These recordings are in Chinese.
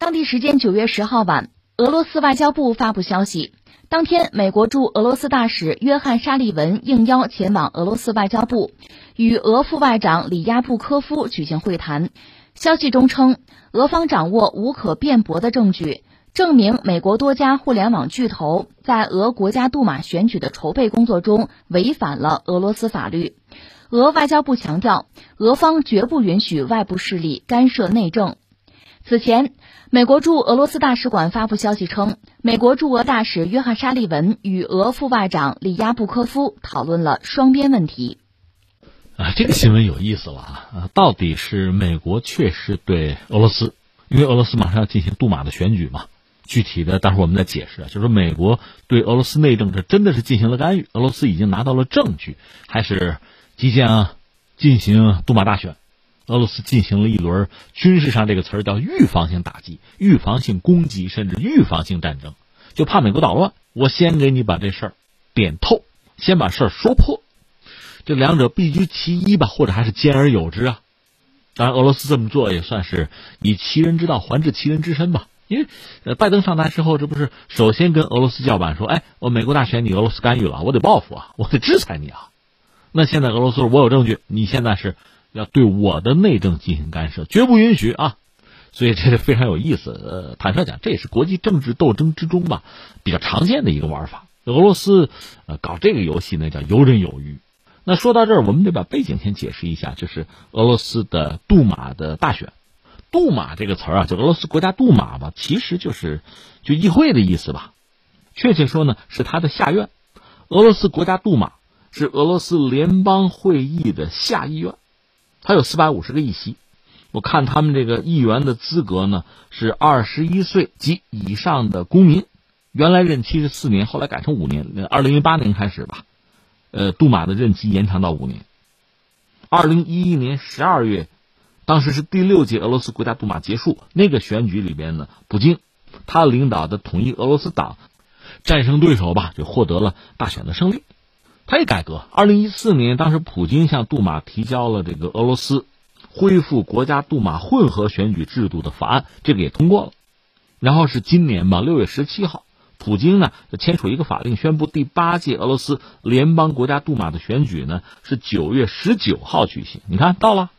当地时间九月十号晚，俄罗斯外交部发布消息，当天美国驻俄罗斯大使约翰沙利文应邀前往俄罗斯外交部，与俄副外长里亚布科夫举行会谈。消息中称，俄方掌握无可辩驳的证据，证明美国多家互联网巨头在俄国家杜马选举的筹备工作中违反了俄罗斯法律。俄外交部强调，俄方绝不允许外部势力干涉内政。此前，美国驻俄罗斯大使馆发布消息称，美国驻俄大使约翰沙利文与俄副外长里亚布科夫讨论了双边问题。啊，这个新闻有意思了啊！到底是美国确实对俄罗斯，因为俄罗斯马上要进行杜马的选举嘛？具体的，待会儿我们再解释啊。就是，美国对俄罗斯内政这真的是进行了干预，俄罗斯已经拿到了证据，还是即将进行杜马大选？俄罗斯进行了一轮军事上这个词儿叫预防性打击、预防性攻击，甚至预防性战争，就怕美国捣乱。我先给你把这事儿点透，先把事儿说破。这两者必居其一吧，或者还是兼而有之啊。当然，俄罗斯这么做也算是以其人之道还治其人之身吧。因为呃，拜登上台之后，这不是首先跟俄罗斯叫板说：“哎，我美国大选你俄罗斯干预了，我得报复啊，我得制裁你啊。”那现在俄罗斯：“我有证据，你现在是。”要对我的内政进行干涉，绝不允许啊！所以这是非常有意思。呃，坦率讲，这也是国际政治斗争之中吧比较常见的一个玩法。俄罗斯呃搞这个游戏呢叫游刃有余。那说到这儿，我们得把背景先解释一下，就是俄罗斯的杜马的大选。杜马这个词儿啊，就俄罗斯国家杜马吧，其实就是就议会的意思吧。确切说呢，是他的下院。俄罗斯国家杜马是俄罗斯联邦会议的下议院。他有四百五十个议席，我看他们这个议员的资格呢是二十一岁及以上的公民，原来任期是四年，后来改成五年。二零一八年开始吧，呃，杜马的任期延长到五年。二零一一年十二月，当时是第六届俄罗斯国家杜马结束，那个选举里边呢，普京他领导的统一俄罗斯党战胜对手吧，就获得了大选的胜利。他也改革。二零一四年，当时普京向杜马提交了这个俄罗斯恢复国家杜马混合选举制度的法案，这个也通过了。然后是今年吧，六月十七号，普京呢签署一个法令，宣布第八届俄罗斯联邦国家杜马的选举呢是九月十九号举行。你看到了。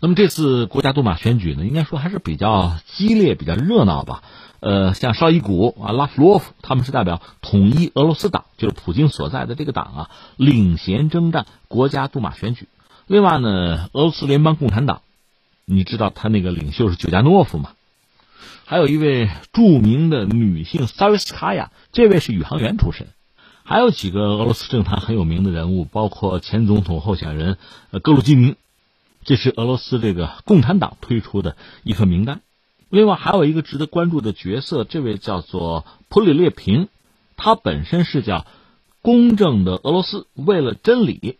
那么这次国家杜马选举呢，应该说还是比较激烈、比较热闹吧。呃，像绍伊古啊、拉夫罗夫，他们是代表统一俄罗斯党，就是普京所在的这个党啊，领衔征战国家杜马选举。另外呢，俄罗斯联邦共产党，你知道他那个领袖是久加诺夫吗？还有一位著名的女性萨维斯卡娅，这位是宇航员出身。还有几个俄罗斯政坛很有名的人物，包括前总统候选人格鲁吉宁，这是俄罗斯这个共产党推出的一份名单。另外还有一个值得关注的角色，这位叫做普里列平，他本身是叫“公正的俄罗斯为了真理”，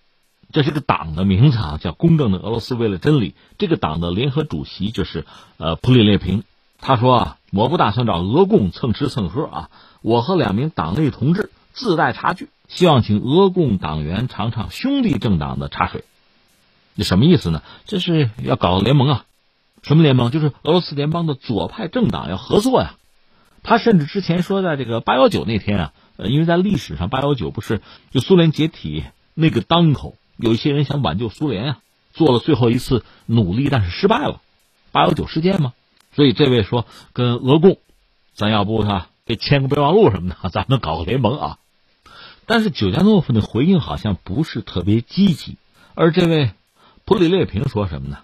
这是个党的名字啊，叫“公正的俄罗斯为了真理”。这个党的联合主席就是呃普里列平。他说啊，我不打算找俄共蹭吃蹭喝啊，我和两名党内同志自带茶具，希望请俄共党员尝尝兄弟政党的茶水。这什么意思呢？这是要搞联盟啊。什么联盟？就是俄罗斯联邦的左派政党要合作呀。他甚至之前说，在这个八幺九那天啊，呃，因为在历史上八幺九不是就苏联解体那个当口，有一些人想挽救苏联啊，做了最后一次努力，但是失败了。八幺九事件嘛，所以这位说跟俄共，咱要不他给签个备忘录什么的，咱们搞个联盟啊。但是久加诺夫的回应好像不是特别积极，而这位普里列平说什么呢？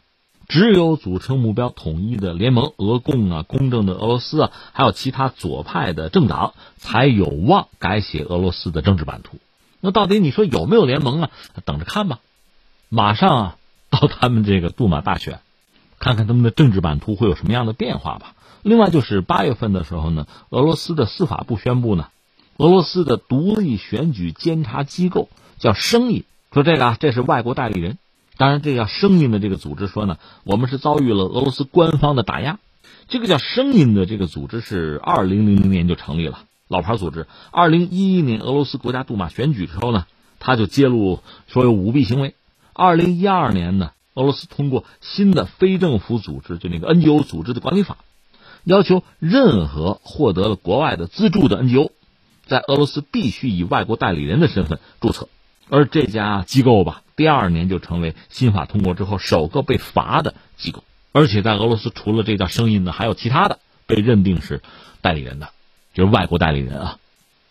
只有组成目标统一的联盟，俄共啊，公正的俄罗斯啊，还有其他左派的政党，才有望改写俄罗斯的政治版图。那到底你说有没有联盟啊？等着看吧。马上啊，到他们这个杜马大选，看看他们的政治版图会有什么样的变化吧。另外就是八月份的时候呢，俄罗斯的司法部宣布呢，俄罗斯的独立选举监察机构叫生意，说这个啊，这是外国代理人。当然，这叫声音的这个组织说呢，我们是遭遇了俄罗斯官方的打压。这个叫声音的这个组织是二零零零年就成立了，老牌组织。二零一一年俄罗斯国家杜马选举时候呢，他就揭露说有舞弊行为。二零一二年呢，俄罗斯通过新的非政府组织，就那个 NGO 组织的管理法，要求任何获得了国外的资助的 NGO，在俄罗斯必须以外国代理人的身份注册。而这家机构吧，第二年就成为新法通过之后首个被罚的机构。而且在俄罗斯，除了这叫声音呢，还有其他的被认定是代理人的，就是外国代理人啊。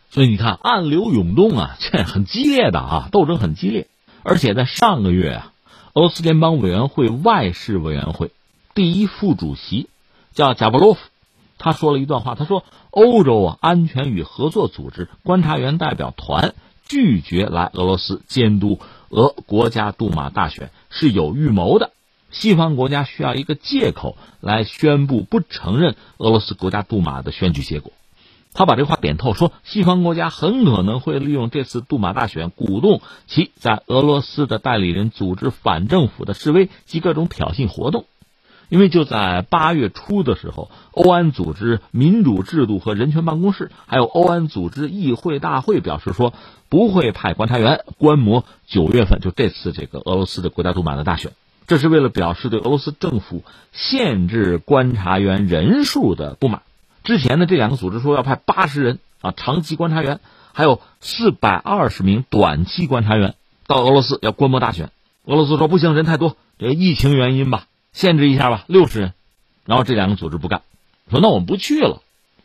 所以你看，暗流涌动啊，这很激烈的啊，斗争很激烈。而且在上个月啊，俄罗斯联邦委员会外事委员会第一副主席叫贾布洛夫，他说了一段话，他说：“欧洲啊，安全与合作组织观察员代表团拒绝来俄罗斯监督俄国家杜马大选是有预谋的。西方国家需要一个借口来宣布不承认俄罗斯国家杜马的选举结果。”他把这话点透，说西方国家很可能会利用这次杜马大选，鼓动其在俄罗斯的代理人组织反政府的示威及各种挑衅活动。因为就在八月初的时候，欧安组织民主制度和人权办公室，还有欧安组织议会大会表示说，不会派观察员观摩九月份就这次这个俄罗斯的国家杜马的大选。这是为了表示对俄罗斯政府限制观察员人数的不满。之前呢，这两个组织说要派八十人啊，长期观察员，还有四百二十名短期观察员到俄罗斯要观摩大选。俄罗斯说不行，人太多，这疫情原因吧，限制一下吧，六十人。然后这两个组织不干，说那我们不去了。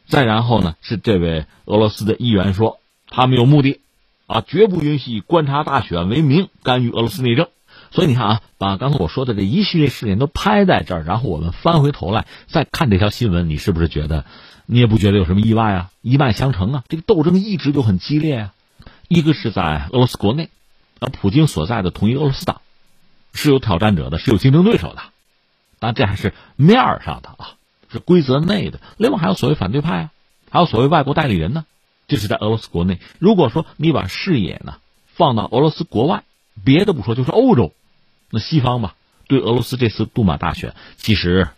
再然后呢，是这位俄罗斯的议员说，他们有目的，啊，绝不允许以观察大选为名干预俄罗斯内政。所以你看啊，把刚才我说的这一系列事件都拍在这儿，然后我们翻回头来再看这条新闻，你是不是觉得？你也不觉得有什么意外啊？一脉相承啊！这个斗争一直就很激烈啊。一个是在俄罗斯国内，啊，普京所在的统一俄罗斯党是有挑战者的，是有竞争对手的。但，这还是面上的啊，是规则内的。另外还有所谓反对派啊，还有所谓外国代理人呢。这是在俄罗斯国内。如果说你把视野呢放到俄罗斯国外，别的不说，就是欧洲，那西方吧，对俄罗斯这次杜马大选其实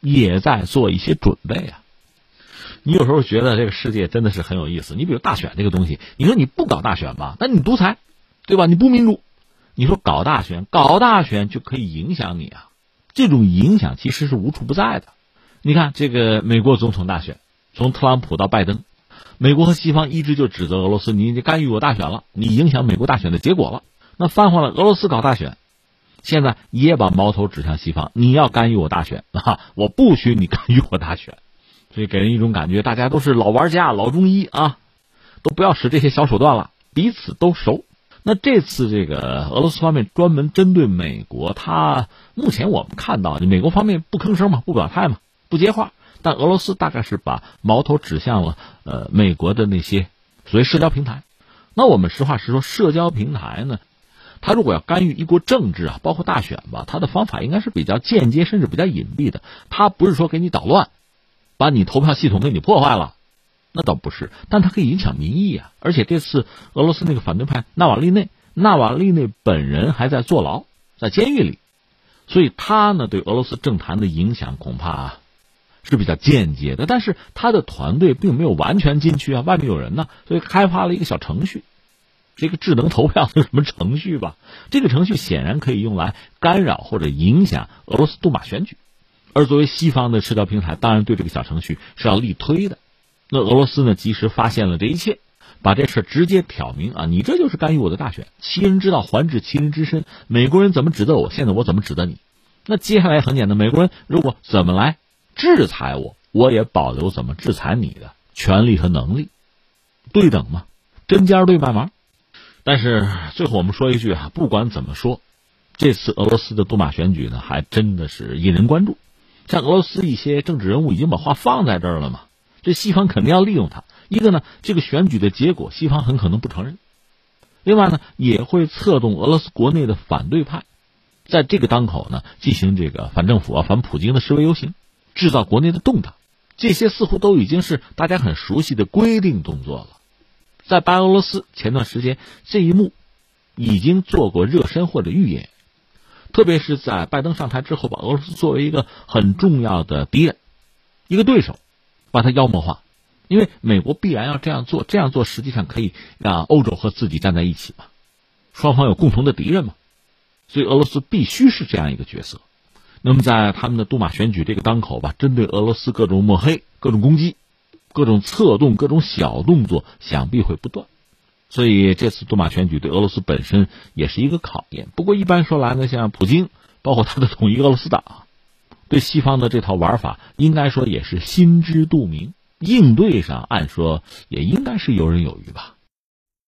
也在做一些准备啊。你有时候觉得这个世界真的是很有意思。你比如大选这个东西，你说你不搞大选吧，那你独裁，对吧？你不民主，你说搞大选，搞大选就可以影响你啊。这种影响其实是无处不在的。你看这个美国总统大选，从特朗普到拜登，美国和西方一直就指责俄罗斯，你你干预我大选了，你影响美国大选的结果了。那翻回来，俄罗斯搞大选，现在也把矛头指向西方，你要干预我大选啊，我不许你干预我大选。所以给人一种感觉，大家都是老玩家、老中医啊，都不要使这些小手段了，彼此都熟。那这次这个俄罗斯方面专门针对美国，他目前我们看到，美国方面不吭声嘛，不表态嘛，不接话。但俄罗斯大概是把矛头指向了呃美国的那些所谓社交平台。那我们实话实说，社交平台呢，它如果要干预一国政治啊，包括大选吧，它的方法应该是比较间接，甚至比较隐蔽的。它不是说给你捣乱。把你投票系统给你破坏了，那倒不是，但它可以影响民意啊！而且这次俄罗斯那个反对派纳瓦利内，纳瓦利内本人还在坐牢，在监狱里，所以他呢对俄罗斯政坛的影响恐怕是比较间接的。但是他的团队并没有完全进去啊，外面有人呢，所以开发了一个小程序，这个智能投票的什么程序吧？这个程序显然可以用来干扰或者影响俄罗斯杜马选举。而作为西方的社交平台，当然对这个小程序是要力推的。那俄罗斯呢，及时发现了这一切，把这事直接挑明啊，你这就是干预我的大选。其人之道还治其人之身，美国人怎么指责我，现在我怎么指责你？那接下来很简单，美国人如果怎么来制裁我，我也保留怎么制裁你的权利和能力，对等嘛，针尖对麦芒。但是最后我们说一句啊，不管怎么说，这次俄罗斯的杜马选举呢，还真的是引人关注。像俄罗斯一些政治人物已经把话放在这儿了嘛，这西方肯定要利用它。一个呢，这个选举的结果西方很可能不承认；另外呢，也会策动俄罗斯国内的反对派，在这个当口呢进行这个反政府啊、反普京的示威游行，制造国内的动荡。这些似乎都已经是大家很熟悉的规定动作了。在白俄罗斯前段时间，这一幕已经做过热身或者预演。特别是在拜登上台之后，把俄罗斯作为一个很重要的敌人、一个对手，把它妖魔化。因为美国必然要这样做，这样做实际上可以让欧洲和自己站在一起嘛，双方有共同的敌人嘛，所以俄罗斯必须是这样一个角色。那么在他们的杜马选举这个当口吧，针对俄罗斯各种抹黑、各种攻击、各种策动、各种小动作，想必会不断。所以这次杜马选举对俄罗斯本身也是一个考验。不过一般说来呢，像普京，包括他的统一俄罗斯党，对西方的这套玩法，应该说也是心知肚明，应对上按说也应该是游刃有余吧。